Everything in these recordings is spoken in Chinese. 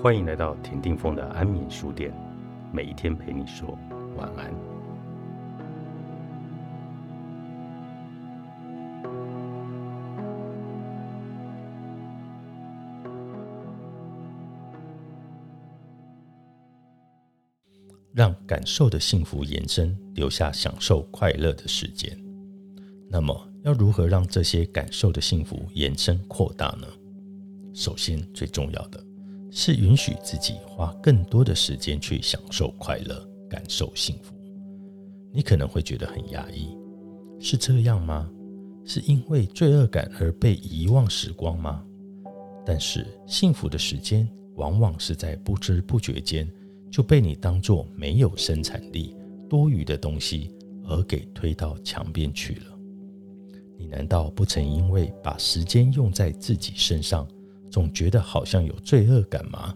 欢迎来到田定峰的安眠书店，每一天陪你说晚安。让感受的幸福延伸，留下享受快乐的时间。那么，要如何让这些感受的幸福延伸扩大呢？首先，最重要的是允许自己花更多的时间去享受快乐、感受幸福。你可能会觉得很压抑，是这样吗？是因为罪恶感而被遗忘时光吗？但是，幸福的时间往往是在不知不觉间。就被你当做没有生产力、多余的东西而给推到墙边去了。你难道不曾因为把时间用在自己身上，总觉得好像有罪恶感吗？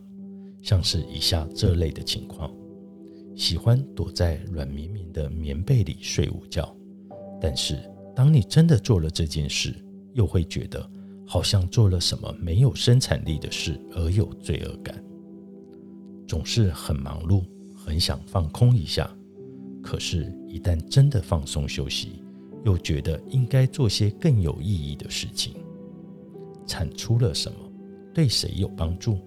像是以下这类的情况：喜欢躲在软绵绵的棉被里睡午觉，但是当你真的做了这件事，又会觉得好像做了什么没有生产力的事而有罪恶感。总是很忙碌，很想放空一下，可是，一旦真的放松休息，又觉得应该做些更有意义的事情。产出了什么？对谁有帮助？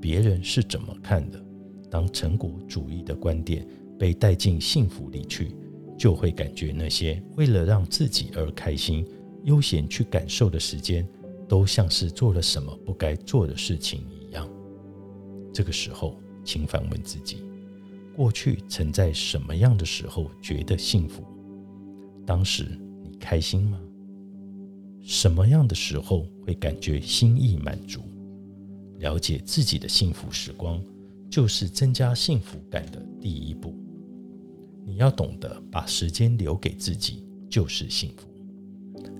别人是怎么看的？当成果主义的观点被带进幸福里去，就会感觉那些为了让自己而开心、悠闲去感受的时间，都像是做了什么不该做的事情一样。这个时候。请反问自己：过去曾在什么样的时候觉得幸福？当时你开心吗？什么样的时候会感觉心意满足？了解自己的幸福时光，就是增加幸福感的第一步。你要懂得把时间留给自己，就是幸福。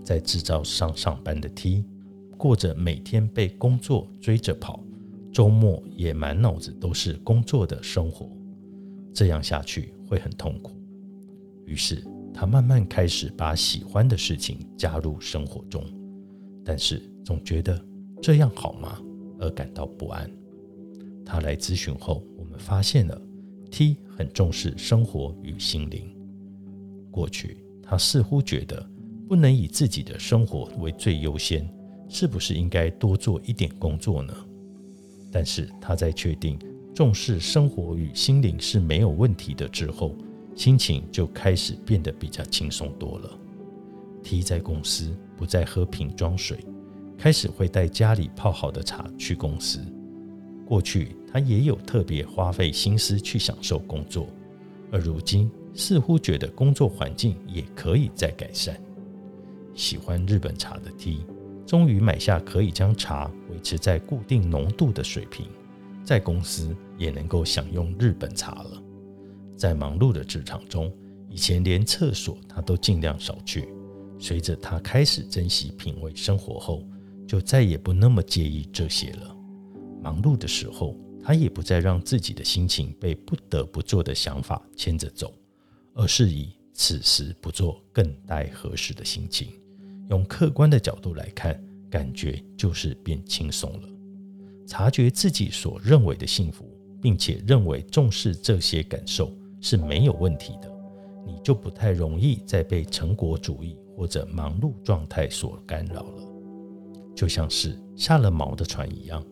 在制造上上班的 T，过着每天被工作追着跑。周末也满脑子都是工作的生活，这样下去会很痛苦。于是他慢慢开始把喜欢的事情加入生活中，但是总觉得这样好吗？而感到不安。他来咨询后，我们发现了 T 很重视生活与心灵。过去他似乎觉得不能以自己的生活为最优先，是不是应该多做一点工作呢？但是他在确定重视生活与心灵是没有问题的之后，心情就开始变得比较轻松多了。T 在公司不再喝瓶装水，开始会带家里泡好的茶去公司。过去他也有特别花费心思去享受工作，而如今似乎觉得工作环境也可以再改善。喜欢日本茶的 T。终于买下可以将茶维持在固定浓度的水瓶，在公司也能够享用日本茶了。在忙碌的职场中，以前连厕所他都尽量少去。随着他开始珍惜品味生活后，就再也不那么介意这些了。忙碌的时候，他也不再让自己的心情被不得不做的想法牵着走，而是以此时不做更待何时的心情。用客观的角度来看，感觉就是变轻松了。察觉自己所认为的幸福，并且认为重视这些感受是没有问题的，你就不太容易再被成果主义或者忙碌状态所干扰了。就像是下了锚的船一样，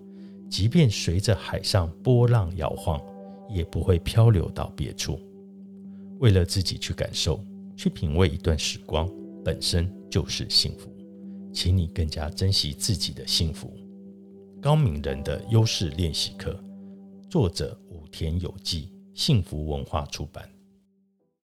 即便随着海上波浪摇晃，也不会漂流到别处。为了自己去感受、去品味一段时光。本身就是幸福，请你更加珍惜自己的幸福。高敏人的优势练习课，作者武田有纪，幸福文化出版。